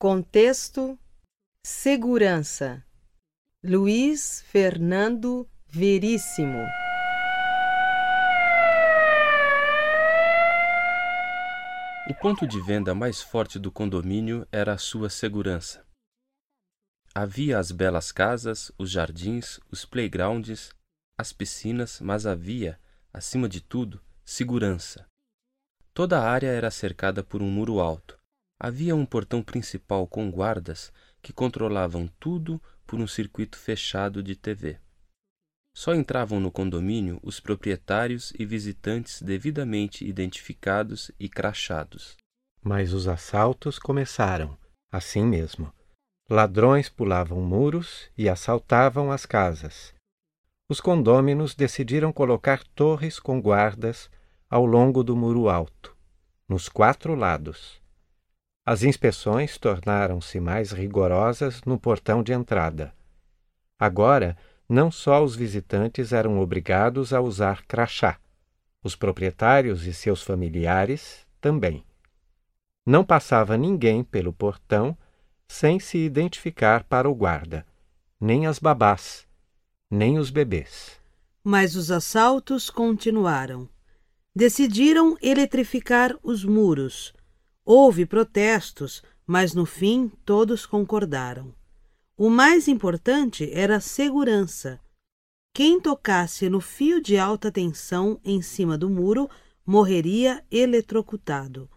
Contexto: Segurança. Luiz Fernando Veríssimo. O ponto de venda mais forte do condomínio era a sua segurança. Havia as belas casas, os jardins, os playgrounds, as piscinas, mas havia, acima de tudo, segurança. Toda a área era cercada por um muro alto. Havia um portão principal com guardas que controlavam tudo por um circuito fechado de TV. Só entravam no condomínio os proprietários e visitantes devidamente identificados e crachados. Mas os assaltos começaram, assim mesmo. Ladrões pulavam muros e assaltavam as casas. Os condôminos decidiram colocar torres com guardas ao longo do muro alto, nos quatro lados. As inspeções tornaram-se mais rigorosas no portão de entrada. Agora, não só os visitantes eram obrigados a usar crachá, os proprietários e seus familiares também. Não passava ninguém pelo portão sem se identificar para o guarda, nem as babás, nem os bebês. Mas os assaltos continuaram. Decidiram eletrificar os muros Houve protestos, mas no fim todos concordaram. O mais importante era a segurança. Quem tocasse no fio de alta tensão em cima do muro morreria eletrocutado.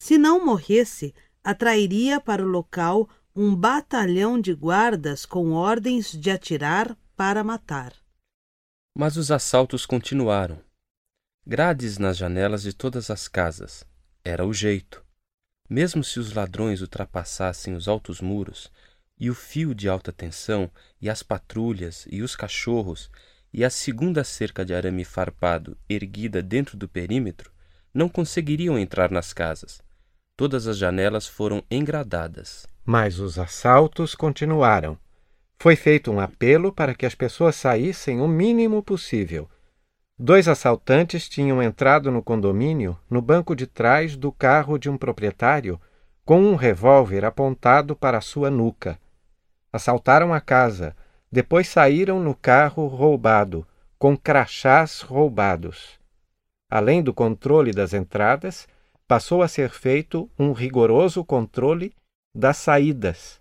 Se não morresse, atrairia para o local um batalhão de guardas com ordens de atirar para matar. Mas os assaltos continuaram. Grades nas janelas de todas as casas. Era o jeito. Mesmo se os ladrões ultrapassassem os altos muros, e o fio de alta tensão, e as patrulhas, e os cachorros, e a segunda cerca de arame farpado erguida dentro do perímetro, não conseguiriam entrar nas casas. Todas as janelas foram engradadas. Mas os assaltos continuaram. Foi feito um apelo para que as pessoas saíssem o mínimo possível Dois assaltantes tinham entrado no condomínio no banco de trás do carro de um proprietário com um revólver apontado para sua nuca. Assaltaram a casa, depois saíram no carro roubado, com crachás roubados. Além do controle das entradas, passou a ser feito um rigoroso controle das saídas.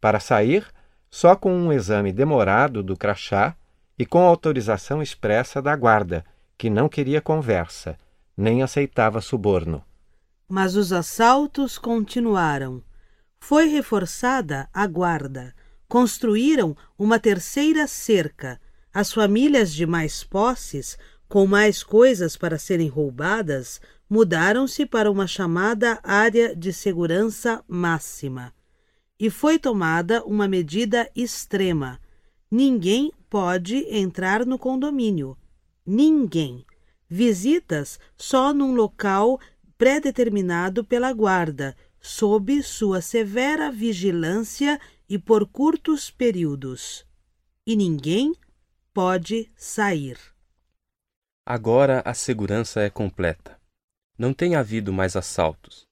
Para sair, só com um exame demorado do crachá e com autorização expressa da guarda, que não queria conversa, nem aceitava suborno. Mas os assaltos continuaram. Foi reforçada a guarda. Construíram uma terceira cerca. As famílias de mais posses, com mais coisas para serem roubadas, mudaram-se para uma chamada área de segurança máxima. E foi tomada uma medida extrema. Ninguém pode entrar no condomínio. Ninguém. Visitas só num local pré-determinado pela guarda, sob sua severa vigilância e por curtos períodos. E ninguém pode sair. Agora a segurança é completa. Não tem havido mais assaltos.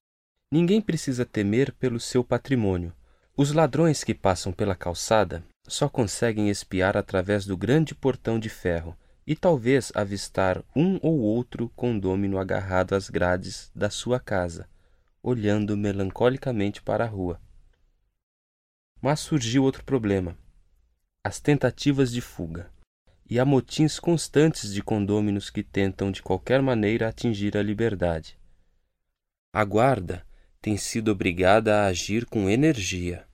Ninguém precisa temer pelo seu patrimônio. Os ladrões que passam pela calçada só conseguem espiar através do grande portão de ferro e talvez avistar um ou outro condômino agarrado às grades da sua casa, olhando melancolicamente para a rua. Mas surgiu outro problema: as tentativas de fuga e há motins constantes de condôminos que tentam de qualquer maneira atingir a liberdade. A guarda tem sido obrigada a agir com energia